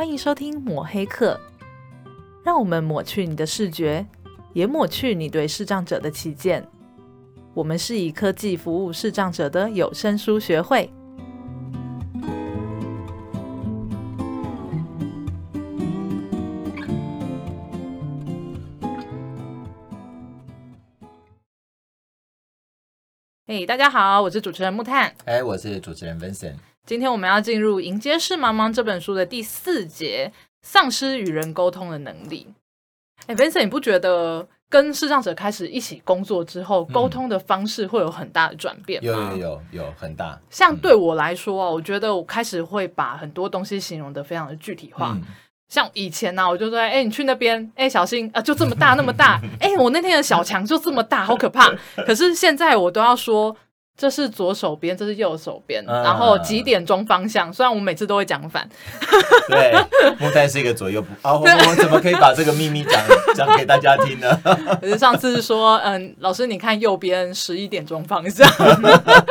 欢迎收听抹黑课，让我们抹去你的视觉，也抹去你对视障者的偏见。我们是以科技服务视障者的有声书学会。嘿，hey, 大家好，我是主持人木炭。哎，我是主持人 Vincent。今天我们要进入《迎接是茫茫》这本书的第四节：丧失与人沟通的能力。哎，Vincent，你不觉得跟视障者开始一起工作之后，沟通的方式会有很大的转变吗？有有有有很大。像对我来说啊，我觉得我开始会把很多东西形容的非常的具体化。嗯像以前呢、啊，我就说，哎、欸，你去那边，哎、欸，小心啊，就这么大，那么大，哎、欸，我那天的小强就这么大，好可怕。可是现在我都要说，这是左手边，这是右手边，啊、然后几点钟方向。虽然我每次都会讲反。对，木炭是一个左右不。啊，我怎么可以把这个秘密讲 讲给大家听呢？可是上次是说，嗯，老师你看右边十一点钟方向。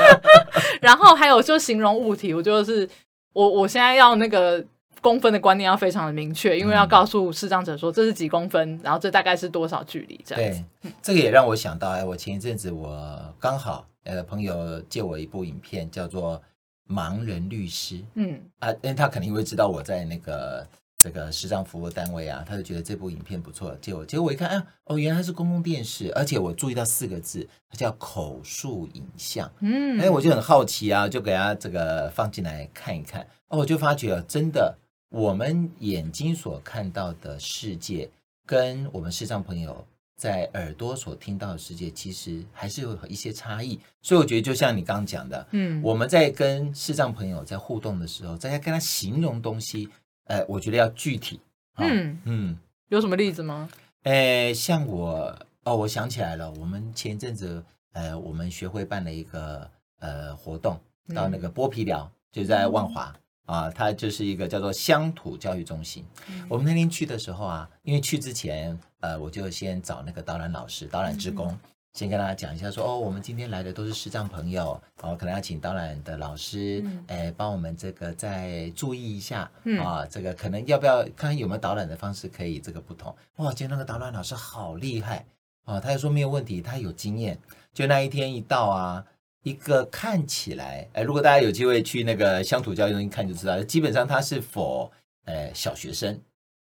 然后还有就形容物体，我就是我我现在要那个。公分的观念要非常的明确，因为要告诉视障者说这是几公分，嗯、然后这大概是多少距离这样子。对，这个也让我想到，哎，我前一阵子我刚好呃朋友借我一部影片，叫做《盲人律师》。嗯啊，因为他肯定会知道我在那个这个视障服务单位啊，他就觉得这部影片不错，借我。结果我一看，哎，哦，原来它是公共电视，而且我注意到四个字，它叫口述影像。嗯，哎，我就很好奇啊，就给他这个放进来看一看。哦，我就发觉真的。我们眼睛所看到的世界，跟我们视障朋友在耳朵所听到的世界，其实还是有一些差异。所以我觉得，就像你刚刚讲的，嗯，我们在跟视障朋友在互动的时候，在跟他形容东西，呃，我觉得要具体。哦、嗯嗯，嗯有什么例子吗？呃，像我哦，我想起来了，我们前一阵子，呃，我们学会办了一个呃活动，到那个剥皮寮，就在万华。嗯啊，它就是一个叫做乡土教育中心。嗯、我们那天去的时候啊，因为去之前，呃，我就先找那个导览老师、导览职工，嗯、先跟大家讲一下说，说哦，我们今天来的都是视障朋友，哦，可能要请导览的老师，嗯、哎，帮我们这个再注意一下，嗯、啊，这个可能要不要看看有没有导览的方式可以这个不同。哇，今天那个导览老师好厉害啊，他就说没有问题，他有经验。就那一天一到啊。一个看起来，哎，如果大家有机会去那个乡土教育中心看就知道，基本上它是 for 呃小学生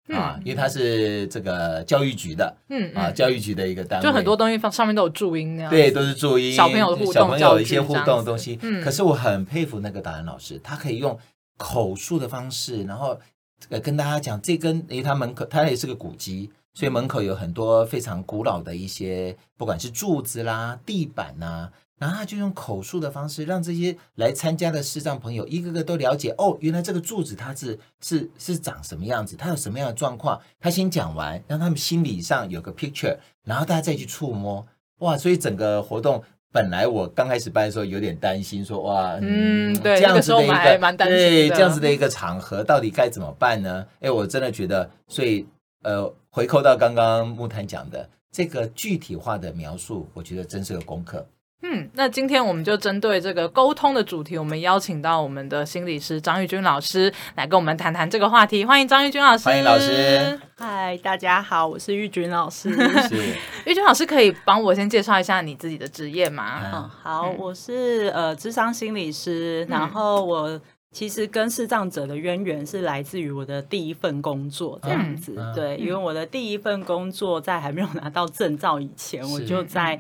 啊，因为它是这个教育局的，嗯啊，教育局的一个单位，就很多东西放上面都有注音那样，对，都是注音，小朋友的互动，小朋友一些互动的东西。嗯。可是我很佩服那个导览老师，他可以用口述的方式，然后呃跟大家讲这根，因为他门口他也是个古迹，所以门口有很多非常古老的一些，不管是柱子啦、地板呐。然后他就用口述的方式，让这些来参加的视障朋友一个个都了解哦，原来这个柱子它是是是长什么样子，它有什么样的状况。他先讲完，让他们心理上有个 picture，然后大家再去触摸。哇，所以整个活动本来我刚开始办的时候有点担心说，说哇，嗯，对，这样子的一个，个对，这样子的一个场合到底该怎么办呢？哎，我真的觉得，所以呃，回扣到刚刚木炭讲的这个具体化的描述，我觉得真是个功课。嗯，那今天我们就针对这个沟通的主题，我们邀请到我们的心理师张玉君老师来跟我们谈谈这个话题。欢迎张玉君老师。欢迎老师。嗨，大家好，我是玉君老师。是。玉君老师可以帮我先介绍一下你自己的职业吗？嗯，嗯好，我是呃智商心理师，然后我其实跟视障者的渊源是来自于我的第一份工作这样子。嗯、对，因为我的第一份工作在还没有拿到证照以前，我就在。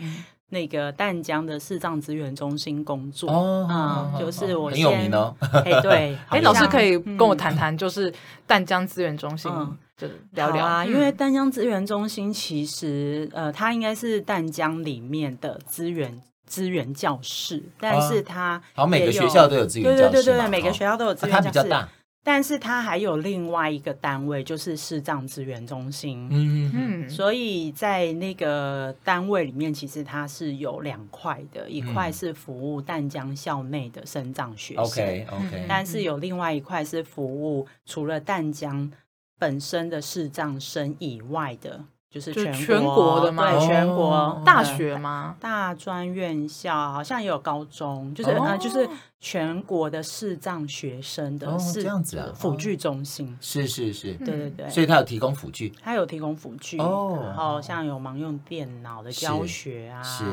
那个淡江的视障资源中心工作哦，嗯，就是我很有名哦。哎，对，哎，老师可以跟我谈谈，就是淡江资源中心，就聊聊啊。因为淡江资源中心其实，呃，它应该是淡江里面的资源资源教室，但是它好，每个学校都有资源教室，对对对对，每个学校都有资源教室，它比较大。但是它还有另外一个单位，就是视障资源中心。嗯嗯，所以在那个单位里面，其实它是有两块的，一块是服务淡江校内的生障学生。OK OK。但是有另外一块是服务除了淡江本身的视障生以外的就是全全国的吗？对，全国大学吗？大专院校好像也有高中，就是呃，就是全国的视障学生的是这样子啊，辅具中心。是是是，对对对，所以他有提供辅具，他有提供辅具哦，然后像有盲用电脑的教学啊，是。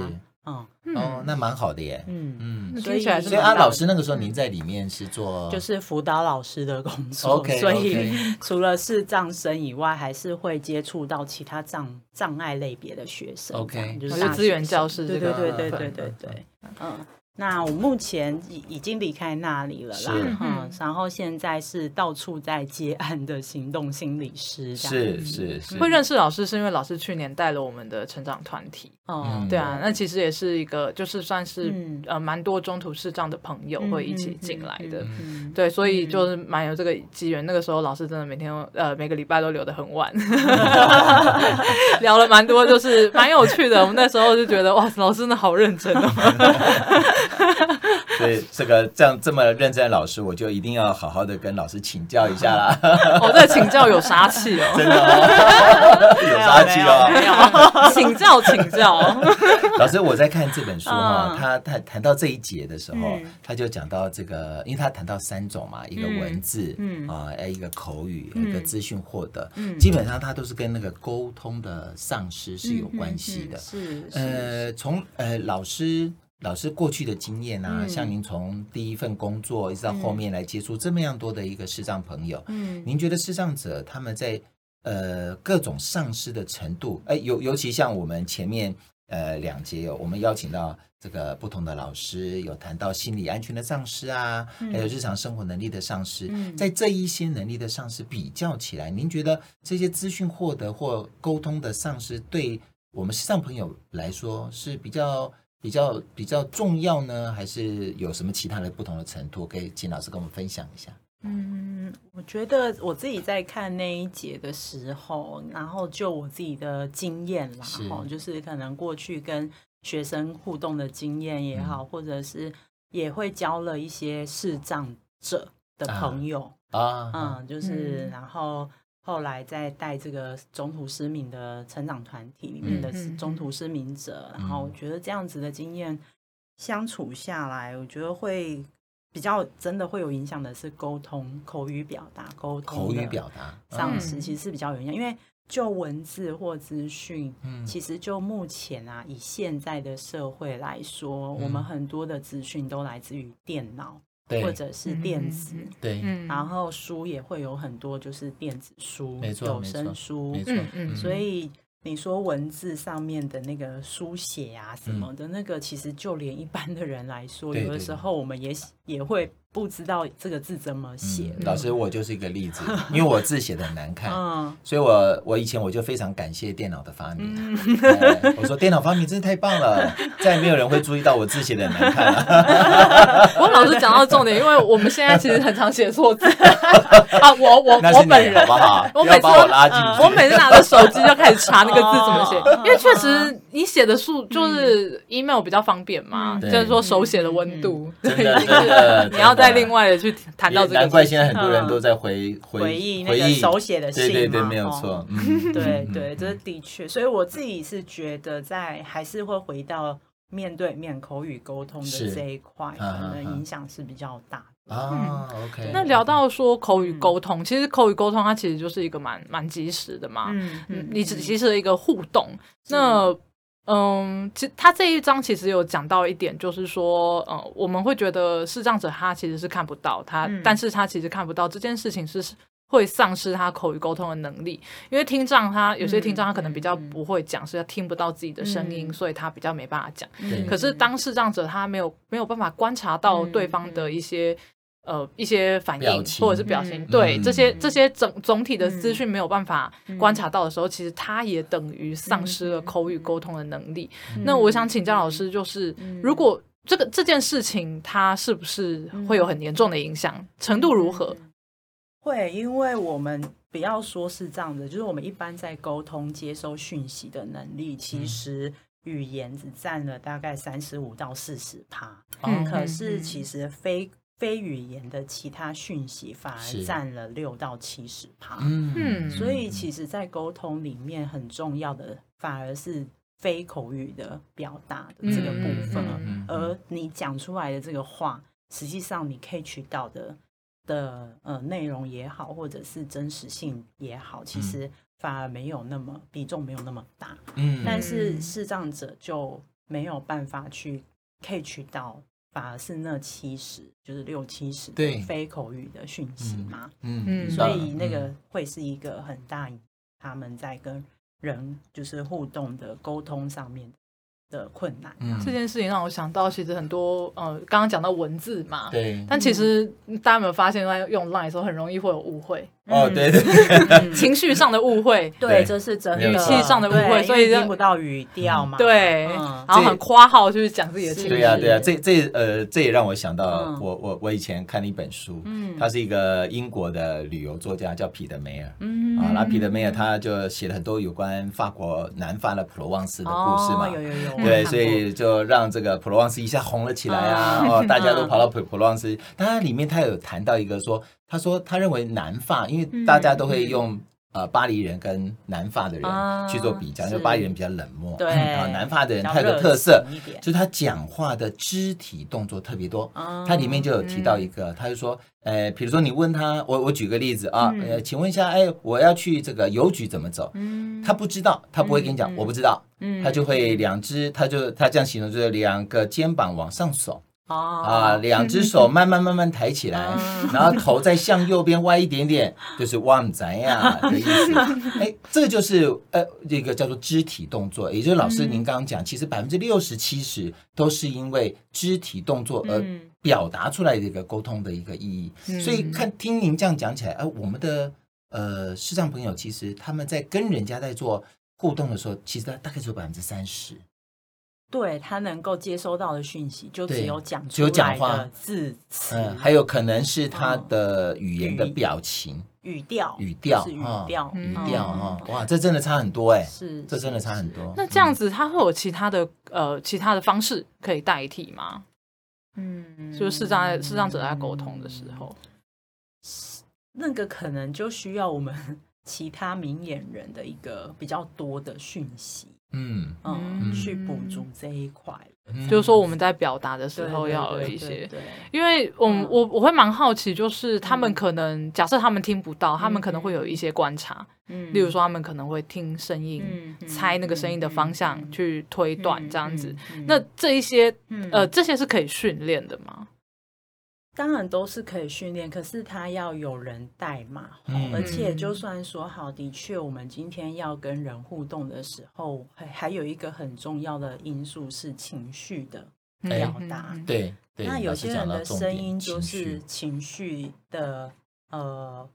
哦哦，那蛮好的耶。嗯嗯，所以所以啊，老师那个时候您在里面是做就是辅导老师的工作。OK，所以 除了视障生以外，还是会接触到其他障障碍类别的学生。OK，就是资源教室。对对对对对对对，嗯。那我目前已已经离开那里了啦，嗯，然后现在是到处在接案的行动心理师，是是是。会认识老师是因为老师去年带了我们的成长团体，哦，对啊，那其实也是一个就是算是呃蛮多中途视障的朋友会一起进来的，对，所以就是蛮有这个机缘。那个时候老师真的每天呃每个礼拜都留得很晚，聊了蛮多，就是蛮有趣的。我们那时候就觉得哇，老师真的好认真哦。所以这个这样这么认真的老师，我就一定要好好的跟老师请教一下啦。哦，这请教有杀气哦，真的有杀气哦。请教请教，老师，我在看这本书哈，他他谈到这一节的时候，他就讲到这个，因为他谈到三种嘛，一个文字，嗯。啊，一个口语，一个资讯获得，嗯。基本上他都是跟那个沟通的丧失是有关系的。是，呃，从呃老师。老师过去的经验啊，嗯、像您从第一份工作一直到后面来接触这么样多的一个视障朋友，嗯，您觉得视障者他们在呃各种丧失的程度，哎，尤尤其像我们前面呃两节有我们邀请到这个不同的老师，有谈到心理安全的丧失啊，嗯、还有日常生活能力的丧失，嗯、在这一些能力的丧失比较起来，您觉得这些资讯获得或沟通的丧失，对我们视障朋友来说是比较？比较比较重要呢，还是有什么其他的不同的程度？可以请老师跟我们分享一下。嗯，我觉得我自己在看那一节的时候，然后就我自己的经验啦，哈就是可能过去跟学生互动的经验也好，嗯、或者是也会交了一些视障者的朋友啊，嗯，就是、嗯、然后。后来在带这个中途失明的成长团体里面的中途失明者，嗯、然后我觉得这样子的经验相处下来，我觉得会比较真的会有影响的是沟通、口语表达、沟通口语表达丧失其实是比较有影响，嗯、因为就文字或资讯，嗯、其实就目前啊，以现在的社会来说，嗯、我们很多的资讯都来自于电脑。或者是电子，对，然后书也会有很多，就是电子书、有声书，没错，嗯，所以你说文字上面的那个书写啊什么的，那个其实就连一般的人来说，有的时候我们也也会。不知道这个字怎么写。老师，我就是一个例子，因为我字写的很难看，所以我我以前我就非常感谢电脑的发明。我说电脑发明真的太棒了，再也没有人会注意到我字写的很难看了。我老师讲到重点，因为我们现在其实很常写错字啊。我我我本人好不好？我每次我每次拿着手机就开始查那个字怎么写，因为确实你写的数就是 email 比较方便嘛，就是说手写的温度，真的，你要。再另外的去谈到这个，难怪现在很多人都在回回回忆那个手写的信，对对对，没有错，嗯，对对，这的确，所以我自己是觉得，在还是会回到面对面口语沟通的这一块，可能影响是比较大的。啊。OK，那聊到说口语沟通，其实口语沟通它其实就是一个蛮蛮及时的嘛，嗯嗯，你只其实的一个互动，那。嗯，其实他这一章其实有讲到一点，就是说，呃，我们会觉得视障者他其实是看不到他，嗯、但是他其实看不到这件事情是会丧失他口语沟通的能力，因为听障他有些听障他可能比较不会讲，是他听不到自己的声音，嗯、所以他比较没办法讲。嗯、可是当视障者他没有没有办法观察到对方的一些。呃，一些反应或者是表情，对这些这些总总体的资讯没有办法观察到的时候，其实他也等于丧失了口语沟通的能力。那我想请教老师，就是如果这个这件事情，它是不是会有很严重的影响？程度如何？会，因为我们不要说是这样的，就是我们一般在沟通接收讯息的能力，其实语言只占了大概三十五到四十趴。嗯，可是其实非非语言的其他讯息反而占了六到七十趴。嗯，所以其实，在沟通里面很重要的反而是非口语的表达的这个部分，嗯、而你讲出来的这个话，实际上你可以取到的的呃内容也好，或者是真实性也好，其实反而没有那么比重没有那么大。嗯，但是视障者就没有办法去可以取到。反而是那七十，就是六七十对。非口语的讯息嘛，嗯嗯，所以那个会是一个很大，他们在跟人就是互动的沟通上面的困难，嗯，这件事情让我想到，其实很多呃，刚刚讲到文字嘛，对，但其实大家有没有发现，在用 Line 的时候，很容易会有误会，哦，对对，情绪上的误会，对，这是真的，语气上的误会，所以听不到语调嘛，对，然后很夸号就是讲自己的情绪，对呀对呀，这这呃，这也让我想到，我我我以前看了一本书，嗯，他是一个英国的旅游作家，叫彼得梅尔，嗯。啊，那彼得梅尔他就写了很多有关法国南法的普罗旺斯的故事嘛，有有有。对，所以就让这个普罗旺斯一下红了起来啊！哦，大家都跑到普普罗旺斯。当然，里面他有谈到一个说，他说他认为南法，因为大家都会用呃巴黎人跟南法的人去做比较，因为巴黎人比较冷漠，对，然后南法的人他有个特色，就是他讲话的肢体动作特别多。他里面就有提到一个，他就说，呃，比如说你问他，我我举个例子啊，呃，请问一下，哎，我要去这个邮局怎么走？他不知道，他不会跟你讲，我不知道。嗯他就会两只，他就他这样形容，就是两个肩膀往上耸，啊，两只手 慢慢慢慢抬起来，然后头再向右边歪一点点，就是旺仔呀的意思。哎，这个就是呃，这个叫做肢体动作，也就是老师您刚刚讲，其实百分之六十七十都是因为肢体动作而表达出来的一个沟通的一个意义。所以看听您这样讲起来，哎，我们的呃视障朋友其实他们在跟人家在做。互动的时候，其实大概只有百分之三十，对他能够接收到的讯息就只有讲出来的字词，嗯，还有可能是他的语言的表情、语调、语调、语调、语调啊！哇，这真的差很多哎，是，这真的差很多。那这样子，他会有其他的呃其他的方式可以代替吗？嗯，就是视障视障者在沟通的时候，那个可能就需要我们。其他明眼人的一个比较多的讯息，嗯嗯，去补足这一块，就是说我们在表达的时候要有一些，因为我我我会蛮好奇，就是他们可能假设他们听不到，他们可能会有一些观察，嗯，例如说他们可能会听声音，猜那个声音的方向去推断这样子，那这一些呃这些是可以训练的吗？当然都是可以训练，可是他要有人带嘛。嗯、而且就算说好，的确，我们今天要跟人互动的时候，还还有一个很重要的因素是情绪的表达。嗯、对，对那有些人的声音就是情绪的，呃，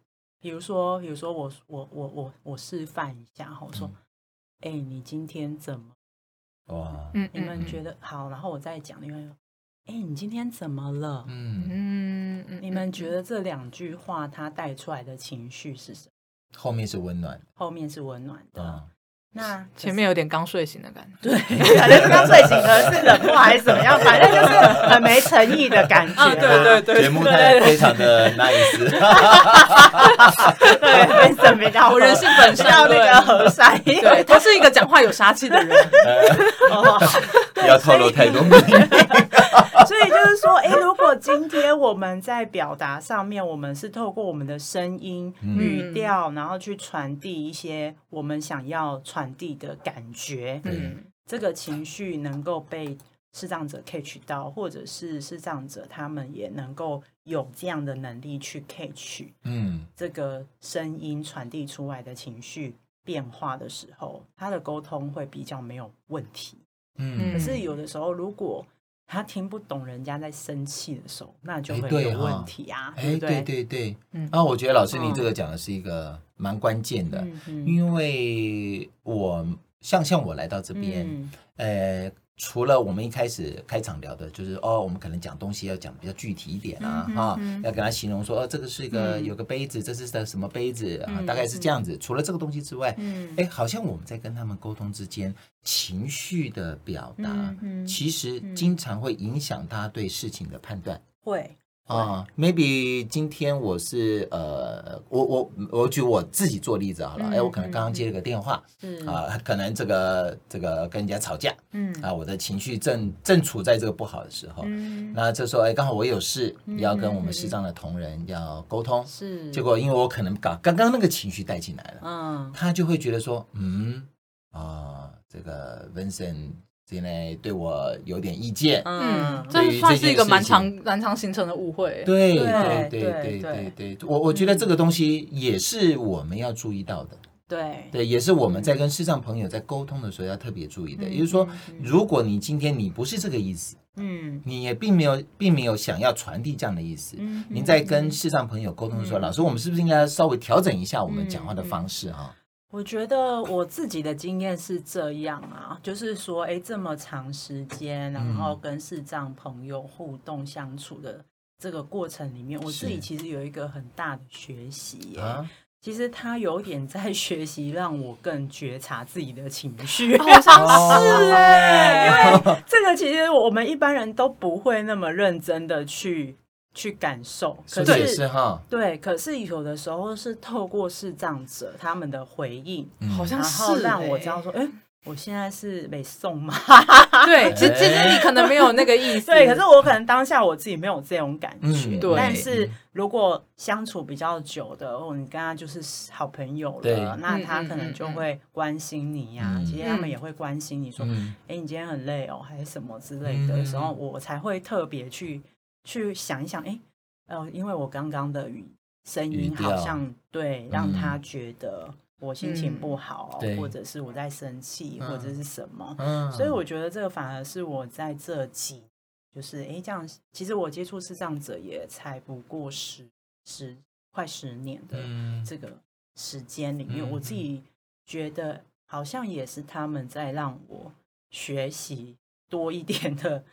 比如说，比如说我我我我我示范一下，我说，哎、嗯欸，你今天怎么？哇，你们觉得好？然后我再讲，因为。哎，你今天怎么了？嗯嗯，你们觉得这两句话它带出来的情绪是什么？后面是温暖，后面是温暖的。那前面有点刚睡醒的感觉，对，反正是刚睡醒的，是冷漠还是怎么样？反正就是很没诚意的感觉。对对对，节目太非常的 nice。对，为什么要我人性本善，那个和善？对，他是一个讲话有杀气的人。不要透露太多秘密。所以就是说，哎，如果今天我们在表达上面，我们是透过我们的声音、语调，然后去传递一些我们想要传递的感觉，嗯，这个情绪能够被视障者 catch 到，或者是视障者他们也能够有这样的能力去 catch，嗯，这个声音传递出来的情绪变化的时候，他的沟通会比较没有问题，嗯。可是有的时候如果他听不懂人家在生气的时候，那就会有问题啊！哎，对对对，嗯，啊，我觉得老师你这个讲的是一个蛮关键的，因为我像像我来到这边，呃。除了我们一开始开场聊的，就是哦，我们可能讲东西要讲比较具体一点啊，哈，要跟他形容说，哦，这个是一个有个杯子，这是的什么杯子啊，大概是这样子。除了这个东西之外，嗯。哎，好像我们在跟他们沟通之间，情绪的表达，其实经常会影响他对事情的判断。会啊，maybe 今天我是呃，我我我举我自己做例子好了，哎，我可能刚刚接了个电话，啊，可能这个这个跟人家吵架，嗯，啊，我的情绪正正处在这个不好的时候，那这时候哎，刚好我有事要跟我们视障的同仁要沟通，是，结果因为我可能把刚刚那个情绪带进来了，嗯，他就会觉得说，嗯，啊，这个 Vincent。现在对我有点意见，嗯，这算是一个蛮长、蛮长形成的误会。对对对对对对，我我觉得这个东西也是我们要注意到的。对。对，也是我们在跟视障朋友在沟通的时候要特别注意的。也就是说，如果你今天你不是这个意思，嗯，你也并没有并没有想要传递这样的意思，嗯，你在跟视障朋友沟通的时候，老师，我们是不是应该稍微调整一下我们讲话的方式啊？我觉得我自己的经验是这样啊，就是说，哎，这么长时间，然后跟视障朋友互动相处的这个过程里面，我自己其实有一个很大的学习耶。啊、其实他有点在学习让我更觉察自己的情绪，好像是哎，因为这个其实我们一般人都不会那么认真的去。去感受，可是，是哈，对，可是有的时候是透过视障者他们的回应，好像是，让我知道说，哎，我现在是没送吗？对，其实 其实你可能没有那个意思，对，可是我可能当下我自己没有这种感觉，对。但是如果相处比较久的，哦，你跟他就是好朋友了，那他可能就会关心你呀，其实他们也会关心你说，哎，你今天很累哦，还是什么之类的时候，我才会特别去。去想一想，哎，呃，因为我刚刚的语声音好像对让他觉得我心情不好，或者是我在生气，或者是什么，所以我。觉得这个反而是我在这几，就是哎，这样，其实我接触视障者也才不过十十快十年的这个时间里面，我自己觉得好像也是他们在让我学习多一点的。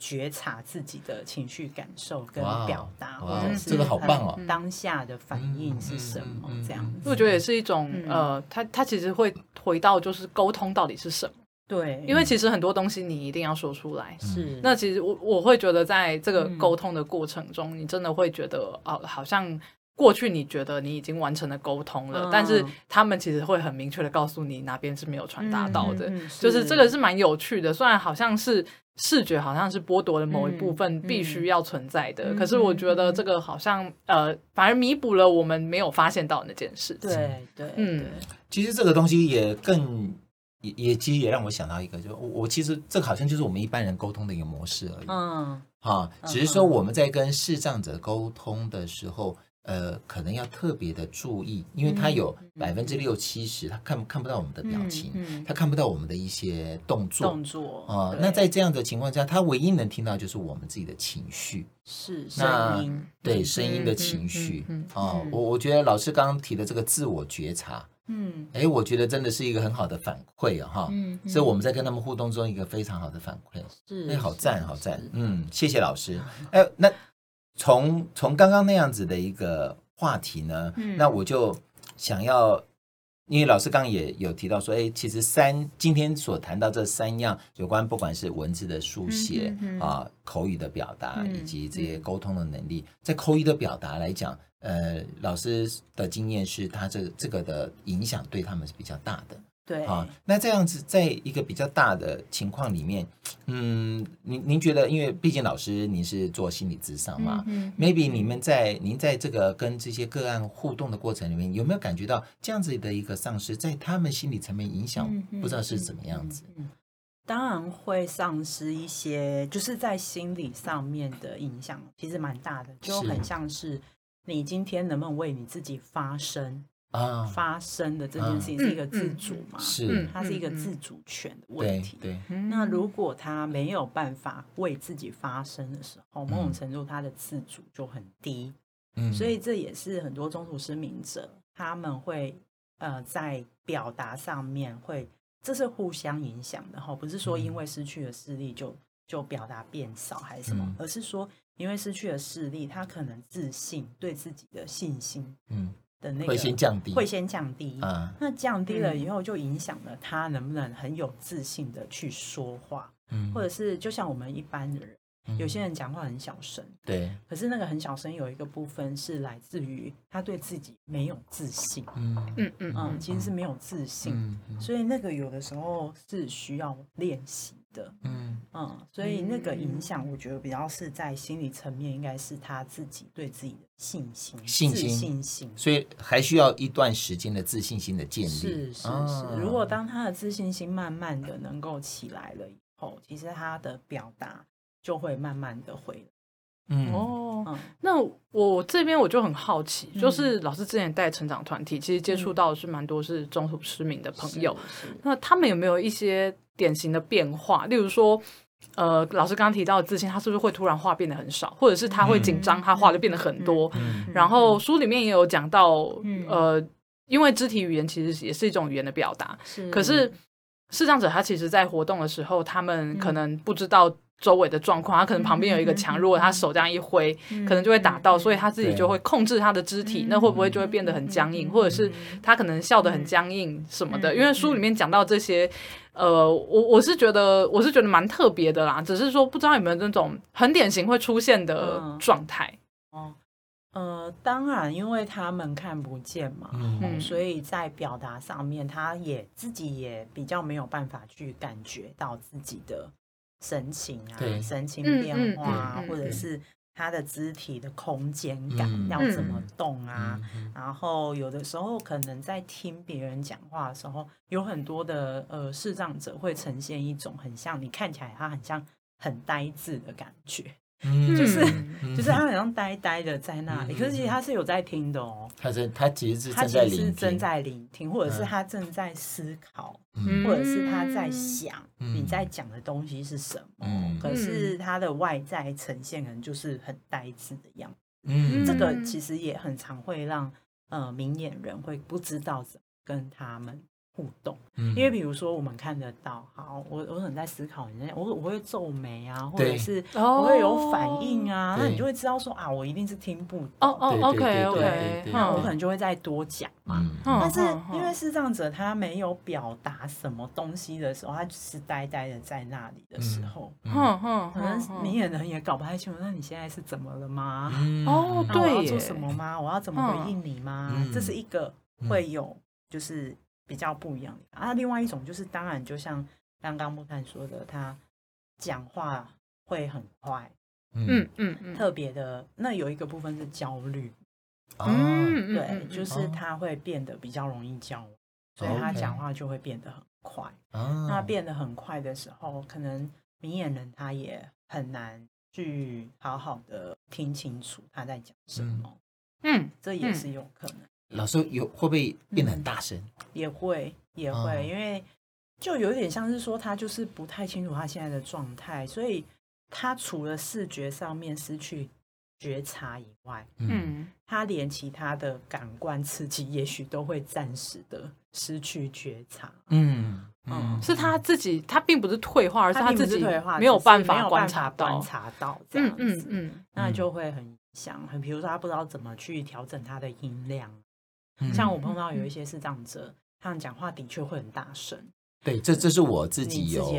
觉察自己的情绪感受跟表达，或者是这个好棒哦，当下的反应是什么？这样，我觉得也是一种呃，他他其实会回到就是沟通到底是什么？对，因为其实很多东西你一定要说出来。是，那其实我我会觉得在这个沟通的过程中，你真的会觉得哦，好像。过去你觉得你已经完成了沟通了，但是他们其实会很明确的告诉你哪边是没有传达到的，就是这个是蛮有趣的。虽然好像是视觉好像是剥夺了某一部分必须要存在的，可是我觉得这个好像呃反而弥补了我们没有发现到那件事情。对对，嗯，其实这个东西也更也也其实也让我想到一个，就我我其实这个好像就是我们一般人沟通的一个模式而已。嗯，哈，只是说我们在跟视障者沟通的时候。呃，可能要特别的注意，因为他有百分之六七十，他看看不到我们的表情，他看不到我们的一些动作，动作啊。那在这样的情况下，他唯一能听到就是我们自己的情绪，是声音，对声音的情绪啊。我我觉得老师刚刚提的这个自我觉察，嗯，哎，我觉得真的是一个很好的反馈啊，哈，嗯，所以我们在跟他们互动中一个非常好的反馈，是，哎，好赞，好赞，嗯，谢谢老师，哎，那。从从刚刚那样子的一个话题呢，嗯、那我就想要，因为老师刚刚也有提到说，哎，其实三今天所谈到这三样有关，不管是文字的书写、嗯嗯、啊、口语的表达，嗯、以及这些沟通的能力，在口语的表达来讲，呃，老师的经验是他这这个的影响对他们是比较大的。对啊，那这样子，在一个比较大的情况里面，嗯，您您觉得，因为毕竟老师您是做心理咨商嘛，嗯，maybe 你们在您在这个跟这些个案互动的过程里面，有没有感觉到这样子的一个丧失，在他们心理层面影响，不知道是怎么样子？嗯，当然会丧失一些，就是在心理上面的影响，其实蛮大的，就很像是你今天能不能为你自己发声。啊，发生的这件事情是一个自主嘛？是，它是一个自主权的问题。对，那如果他没有办法为自己发声的时候，某种程度他的自主就很低。嗯，所以这也是很多中途失明者他们会呃在表达上面会，这是互相影响的哈，不是说因为失去了视力就就表达变少还是什么，而是说因为失去了视力，他可能自信对自己的信心，嗯。的那个会先降低，会先降低啊。那降低了以后，就影响了他能不能很有自信的去说话，嗯，或者是就像我们一般的人，有些人讲话很小声，对，可是那个很小声有一个部分是来自于他对自己没有自信，嗯嗯嗯嗯，其实是没有自信，所以那个有的时候是需要练习的，嗯嗯，所以那个影响我觉得比较是在心理层面，应该是他自己对自己的信心、信心、信心，所以还需要一段时间的自信心的建立。是是是，如果当他的自信心慢慢的能够起来了以后，其实他的表达。就会慢慢的回来。嗯哦，那我这边我就很好奇，嗯、就是老师之前带成长团体，其实接触到的是蛮多是中途失明的朋友。那他们有没有一些典型的变化？例如说，呃，老师刚刚提到的自信，他是不是会突然话变得很少，或者是他会紧张，他话就变得很多？嗯、然后书里面也有讲到，呃，因为肢体语言其实也是一种语言的表达。是，可是视障者他其实在活动的时候，他们可能不知道。周围的状况，他可能旁边有一个墙，如果他手这样一挥，可能就会打到，所以他自己就会控制他的肢体，那会不会就会变得很僵硬，或者是他可能笑得很僵硬什么的？因为书里面讲到这些，呃，我我是觉得我是觉得蛮特别的啦，只是说不知道有没有那种很典型会出现的状态。哦，呃，当然，因为他们看不见嘛，嗯，所以在表达上面，他也自己也比较没有办法去感觉到自己的。神情啊，神情变化啊，嗯嗯嗯、或者是他的肢体的空间感、嗯、要怎么动啊？嗯、然后有的时候可能在听别人讲话的时候，有很多的呃视障者会呈现一种很像你看起来他很像很呆滞的感觉。嗯，就是 就是他好像呆呆的在那里，可是其实他是有在听的哦。他是他其实是他其实是正在聆听，或者是他正在思考，或者是他在想你在讲的东西是什么。可是他的外在呈现可能就是很呆滞的样子。嗯，这个其实也很常会让呃明眼人会不知道怎么跟他们。互动，因为比如说我们看得到，好，我我可能在思考，你我我会皱眉啊，或者是我会有反应啊，那你就会知道说啊，我一定是听不懂。哦哦，OK OK，那我可能就会再多讲嘛。但是因为视障者他没有表达什么东西的时候，他只是呆呆的在那里的时候，可能明眼人也搞不太清楚。那你现在是怎么了吗？哦，对，我要做什么吗？我要怎么回应你吗？这是一个会有就是。比较不一样的啊，另外一种就是，当然就像刚刚木炭说的，他讲话会很快，嗯嗯嗯，特别的那有一个部分是焦虑，嗯，对，就是他会变得比较容易焦虑，所以他讲话就会变得很快。那变得很快的时候，可能明眼人他也很难去好好的听清楚他在讲什么，嗯，这也是有可能。老师有会不会变得很大声？嗯，也会，也会，哦，因为就有点像是说他就是不太清楚他现在的状态，所以他除了视觉上面失去觉察以外，嗯，他连其他的感官刺激也许都会暂时的失去觉察。嗯嗯，是他自己，他并不是退化，而是他自己退化，没有办法观察到，观察到这样子，嗯，嗯，嗯，那就会很想，很比如说他不知道怎么去调整他的音量。像我碰到有一些视障者，他们讲话的确会很大声。对，这这是我自己有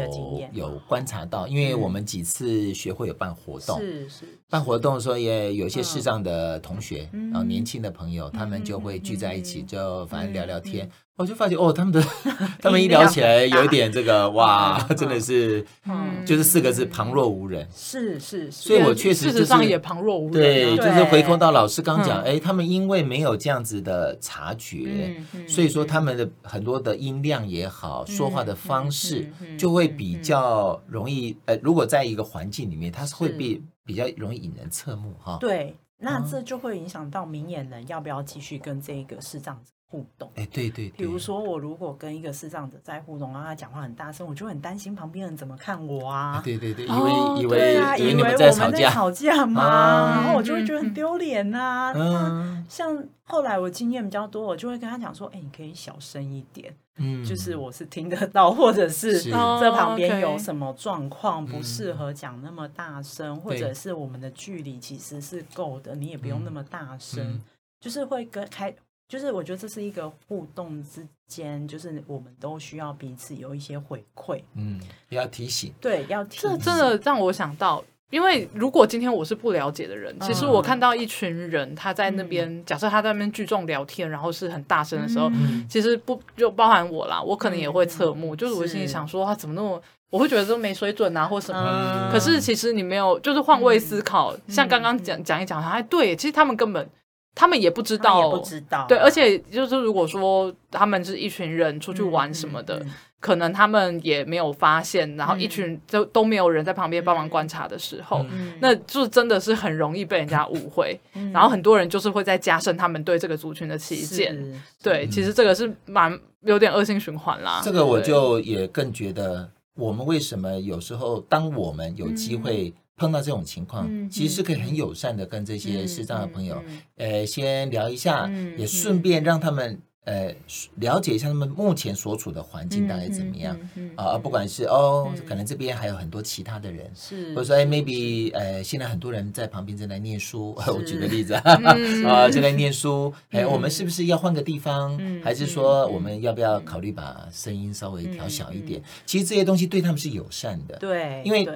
有观察到，因为我们几次学会有办活动，是是。办活动的时候，也。有一些视障的同学，然后年轻的朋友，他们就会聚在一起，就反正聊聊天。我就发现哦，他们的 他们一聊起来有一点这个哇，真的是，嗯，就是四个字旁若无人。是是，所以我确实事实上也旁若无人。对，就是回扣到老师刚讲，哎，他们因为没有这样子的察觉，所以说他们的很多的音量也好，说话的方式就会比较容易。呃，如果在一个环境里面，它是会比比较容易引人侧目哈。对，那这就会影响到明眼人要不要继续跟这个视障者互动，哎，对对，比如说我如果跟一个视障者在互动，然后他讲话很大声，我就很担心旁边人怎么看我啊？对对对，以为以为以为你们在吵架。吵架吗？然后我就会觉得很丢脸呐。嗯，像后来我经验比较多，我就会跟他讲说，哎，你可以小声一点，嗯，就是我是听得到，或者是这旁边有什么状况不适合讲那么大声，或者是我们的距离其实是够的，你也不用那么大声，就是会跟开。就是我觉得这是一个互动之间，就是我们都需要彼此有一些回馈，嗯，要提醒，对，要提醒。这真的让我想到，因为如果今天我是不了解的人，其实我看到一群人他在那边，假设他在那边聚众聊天，然后是很大声的时候，其实不就包含我啦，我可能也会侧目，就是我心里想说他怎么那么，我会觉得都没水准啊或什么。可是其实你没有，就是换位思考，像刚刚讲讲一讲，哎，对，其实他们根本。他们也不知道，不知道，对，而且就是如果说他们是一群人出去玩什么的，嗯。嗯嗯、可能他们也没有发现，然后一群都都没有人在旁边帮忙观察的时候，嗯、那就真的是很容易被人家误会，嗯、然后很多人就是会再加深他们对这个族群的歧见，对，其实这个是蛮有点恶性循环啦。这个我就也更觉得，我们为什么有时候当我们有机会。碰到这种情况，嗯、其实是可以很友善的跟这些视障的朋友，呃，先聊一下，嗯、也顺便让他们。呃，了解一下他们目前所处的环境大概怎么样啊？不管是哦，可能这边还有很多其他的人，是或者说哎，maybe 呃，现在很多人在旁边正在念书。我举个例子啊，正在念书，哎，我们是不是要换个地方？还是说我们要不要考虑把声音稍微调小一点？其实这些东西对他们是友善的，对，因为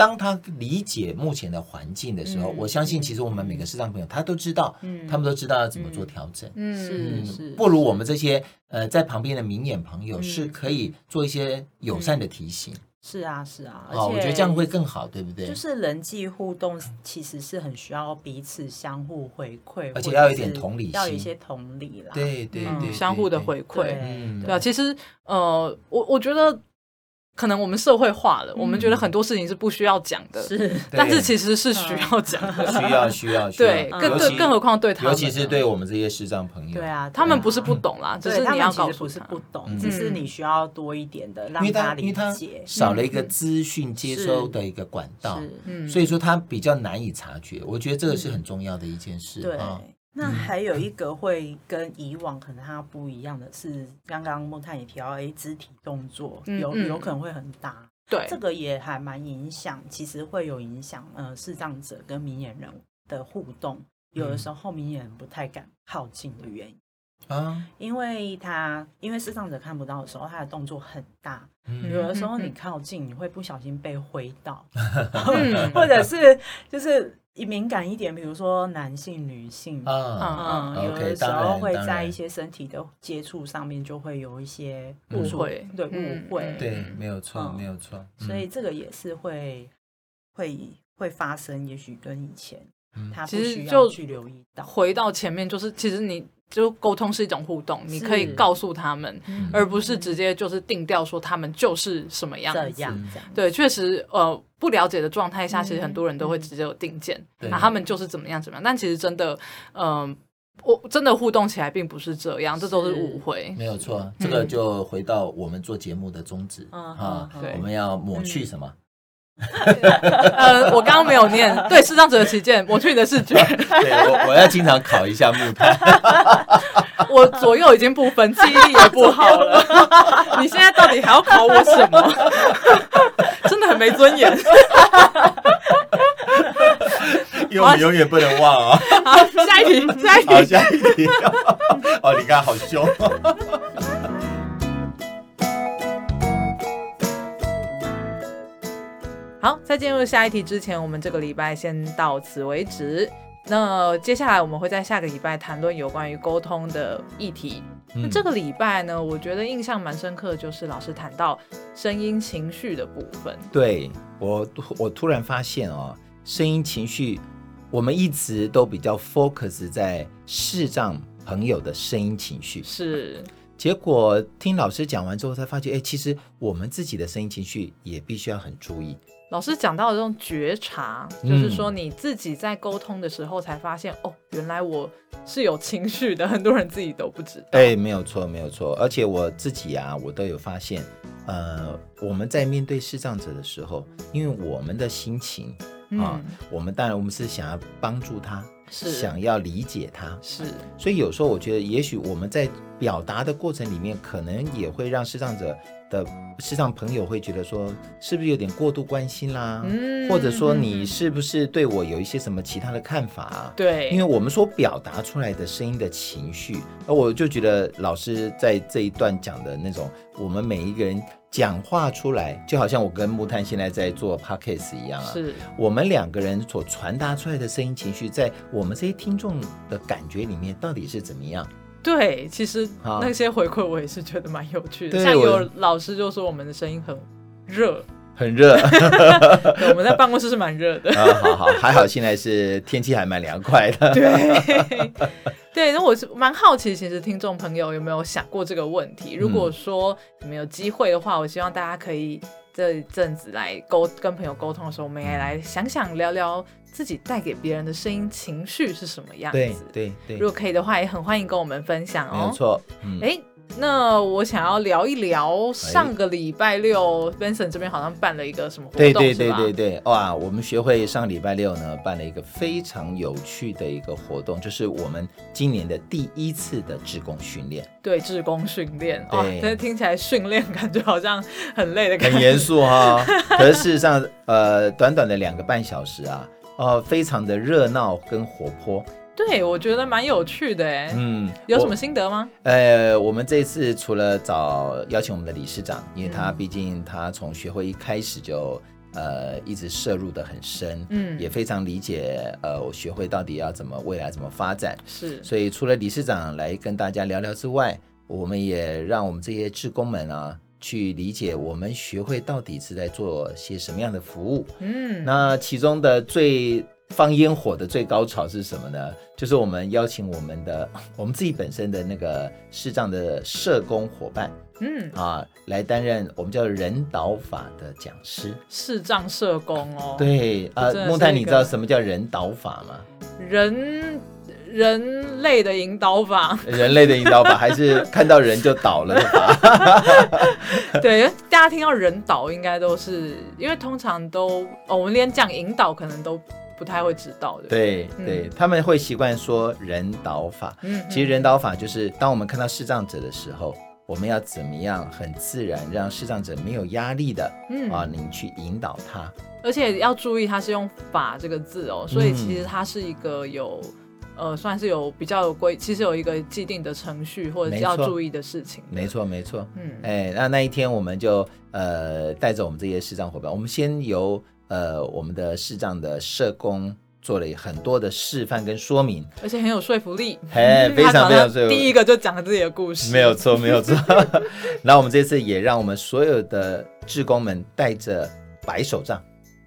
当他理解目前的环境的时候，我相信其实我们每个市场朋友他都知道，他们都知道要怎么做调整，嗯，是不如我。们这些呃，在旁边的明眼朋友是可以做一些友善的提醒。嗯、是啊，是啊，哦，我觉得这样会更好，对不对？就是人际互动其实是很需要彼此相互回馈，而且要有一点同理心，要有一些同理啦。对对对，嗯、相互的回馈。嗯，对啊，其实呃，我我觉得。可能我们社会化了，我们觉得很多事情是不需要讲的，是，但是其实是需要讲的，需要需要，对，更更更何况对他们，尤其是对我们这些视障朋友，对啊，他们不是不懂啦，只是你要告诉不是不懂，只是你需要多一点的让他理解，少了一个资讯接收的一个管道，所以说他比较难以察觉，我觉得这个是很重要的一件事，对。那还有一个会跟以往可能它不一样的是，刚刚木炭也提到，哎，肢体动作有有可能会很大，对，这个也还蛮影响，其实会有影响，呃，视障者跟明眼人的互动，有的时候明眼人不太敢靠近的原因啊，因为他因为视障者看不到的时候，他的动作很大，有的。时候你靠近，你会不小心被挥到，或者是就是。敏感一点，比如说男性、女性，嗯嗯，有的时候会在一些身体的接触上面就会有一些误会，对误会，对，没有错，没有错。所以这个也是会会会发生，也许跟以前他不需要去留意到。回到前面，就是其实你。就沟通是一种互动，你可以告诉他们，而不是直接就是定调说他们就是什么样子。对，确实，呃，不了解的状态下，其实很多人都会直接有定见，那他们就是怎么样怎么样。但其实真的，嗯，我真的互动起来并不是这样，这都是误会。没有错，这个就回到我们做节目的宗旨啊，我们要抹去什么？呃，我刚刚没有念，对视障者的旗舰，我去你的视觉。对，我我要经常考一下木炭。我左右已经不分，记忆力也不好了。你现在到底还要考我什么？真的很没尊严。因为永远不能忘啊。好，下一题，下一题，好，下一题。哦，你看好凶。好，在进入下一题之前，我们这个礼拜先到此为止。那接下来我们会在下个礼拜谈论有关于沟通的议题。嗯、那这个礼拜呢，我觉得印象蛮深刻的就是老师谈到声音情绪的部分。对，我，我突然发现哦，声音情绪，我们一直都比较 focus 在视障朋友的声音情绪。是。结果听老师讲完之后，才发觉，哎，其实我们自己的声音情绪也必须要很注意。老师讲到的这种觉察，就是说你自己在沟通的时候才发现，嗯、哦，原来我是有情绪的。很多人自己都不知道。哎，没有错，没有错。而且我自己啊，我都有发现，呃，我们在面对视障者的时候，因为我们的心情啊，嗯、我们当然我们是想要帮助他，是想要理解他，是。所以有时候我觉得，也许我们在表达的过程里面，可能也会让视障者的视障朋友会觉得说，是不是有点过度关心啦？嗯，或者说你是不是对我有一些什么其他的看法啊？对，因为我们所表达出来的声音的情绪，而我就觉得老师在这一段讲的那种，我们每一个人讲话出来，就好像我跟木炭现在在做 podcast 一样啊，是我们两个人所传达出来的声音情绪，在我们这些听众的感觉里面到底是怎么样？对，其实那些回馈我也是觉得蛮有趣的。像有老师就说我们的声音很热，很热。我们在办公室是蛮热的。啊，好好，还好现在是天气还蛮凉快的。对，对，那我是蛮好奇，其实听众朋友有没有想过这个问题？如果说你们有机会的话，我希望大家可以这一阵子来沟跟朋友沟通的时候，我们也来想想聊聊。自己带给别人的声音情绪是什么样子？对对对，如果可以的话，也很欢迎跟我们分享哦。没错，嗯，哎，那我想要聊一聊上个礼拜六，Benson 这边好像办了一个什么活动，对对对对对对，哇，我们学会上个礼拜六呢办了一个非常有趣的一个活动，就是我们今年的第一次的职工训练。对，职工训练，哇，但是听起来训练感觉好像很累的感觉，很严肃哈。可是事实上，呃，短短的两个半小时啊。哦，非常的热闹跟活泼，对，我觉得蛮有趣的哎。嗯，有什么心得吗？呃，我们这一次除了找邀请我们的理事长，因为他毕竟他从学会一开始就呃一直涉入的很深，嗯，也非常理解呃我学会到底要怎么未来怎么发展，是。所以除了理事长来跟大家聊聊之外，我们也让我们这些志工们啊。去理解我们学会到底是在做些什么样的服务。嗯，那其中的最放烟火的最高潮是什么呢？就是我们邀请我们的 我们自己本身的那个视障的社工伙伴，嗯啊，来担任我们叫人导法的讲师。视障社工哦。对啊，木炭，你知道什么叫人导法吗？人。人类的引导法，人类的引导法还是看到人就倒了的法。对，大家听到人倒，应该都是因为通常都，哦，我们连讲引导可能都不太会知道的。对对，嗯、他们会习惯说人导法。嗯，其实人导法就是当我们看到视障者的时候，我们要怎么样很自然让视障者没有压力的，嗯啊，你去引导他。而且要注意，他是用“法”这个字哦，所以其实它是一个有。呃，算是有比较有规，其实有一个既定的程序或者是要注意的事情。没错，没错。嗯，哎，那那一天我们就呃带着我们这些视障伙伴，我们先由呃我们的视障的社工做了很多的示范跟说明，而且很有说服力。哎，非常 非常说服力。第一个就讲了自己的故事。没有错，没有错。然后我们这次也让我们所有的志工们带着白手杖，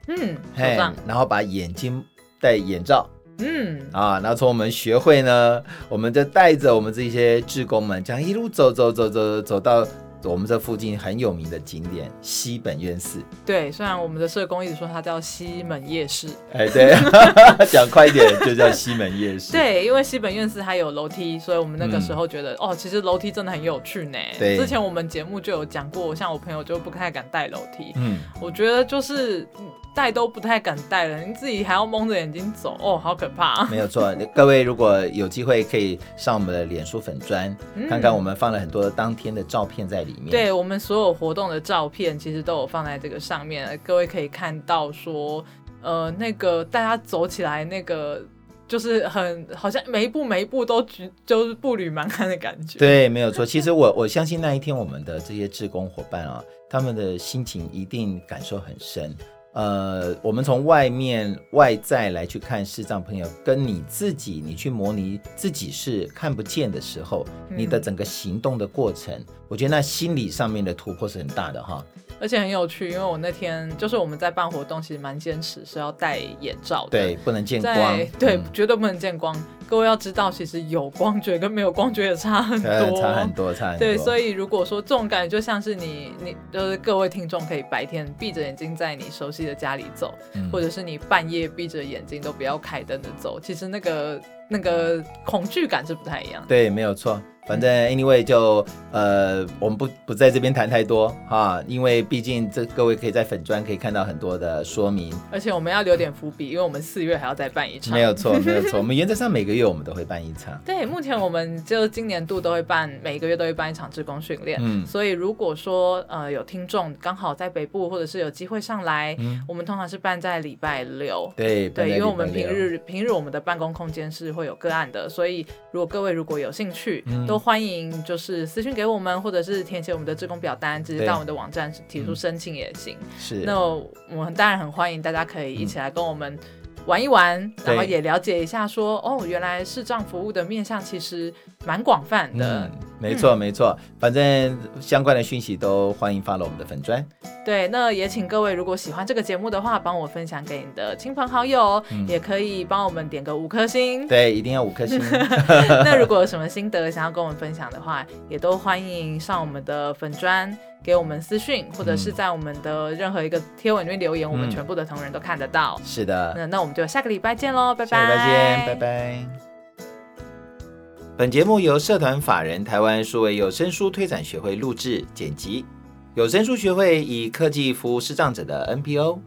嗯，手杖，然后把眼睛戴眼罩。嗯啊，然后从我们学会呢，我们就带着我们这些志工们，这样一路走走走走走到我们这附近很有名的景点西本院寺。对，虽然我们的社工一直说它叫西门夜市，哎，对，讲快一点就叫西门夜市。对，因为西本院寺它有楼梯，所以我们那个时候觉得，嗯、哦，其实楼梯真的很有趣呢。对，之前我们节目就有讲过，像我朋友就不太敢带楼梯。嗯，我觉得就是。带都不太敢带了，你自己还要蒙着眼睛走哦，好可怕啊！没有错，各位如果有机会可以上我们的脸书粉砖，嗯、看看我们放了很多当天的照片在里面。对，我们所有活动的照片其实都有放在这个上面，各位可以看到说，呃，那个大家走起来那个就是很好像每一步每一步都举就是步履蛮干的感觉。对，没有错。其实我我相信那一天我们的这些志工伙伴啊，他们的心情一定感受很深。呃，我们从外面外在来去看视障朋友，跟你自己，你去模拟自己是看不见的时候，嗯、你的整个行动的过程，我觉得那心理上面的突破是很大的哈。而且很有趣，因为我那天就是我们在办活动，其实蛮坚持是要戴眼罩的，对，不能见光，对，嗯、绝对不能见光。各位要知道，其实有光觉跟没有光觉也差很多，差很多，差很多。对，所以如果说这种感觉，就像是你，你就是各位听众可以白天闭着眼睛在你熟悉的家里走，嗯、或者是你半夜闭着眼睛都不要开灯的走，其实那个那个恐惧感是不太一样。对，没有错。反正 anyway 就呃，我们不不在这边谈太多哈，因为毕竟这各位可以在粉砖可以看到很多的说明，而且我们要留点伏笔，因为我们四月还要再办一场。没有错，没有错，我们原则上每个月我们都会办一场。对，目前我们就今年度都会办，每个月都会办一场职工训练。嗯，所以如果说呃有听众刚好在北部，或者是有机会上来，嗯，我们通常是办在礼拜六。对对，因为我们平日平日我们的办公空间是会有个案的，所以如果各位如果有兴趣，嗯、都欢迎就是私信给我们，或者是填写我们的职工表单，直接到我们的网站提出申请也行。嗯、是，那我们当然很欢迎大家可以一起来跟我们玩一玩，嗯、然后也了解一下说，说哦，原来视障服务的面向其实蛮广泛的。嗯没错，没错，反正相关的讯息都欢迎 follow 我们的粉砖。对，那也请各位如果喜欢这个节目的话，帮我分享给你的亲朋好友，嗯、也可以帮我们点个五颗星。对，一定要五颗星。那如果有什么心得想要跟我们分享的话，也都欢迎上我们的粉专给我们私讯，或者是在我们的任何一个贴文里面留言，嗯、我们全部的同仁都看得到。是的。那那我们就下个礼拜见喽，拜拜。下个礼拜见，拜拜。本节目由社团法人台湾数位有声书推展学会录制剪辑，有声书学会以科技服务视障者的 NPO。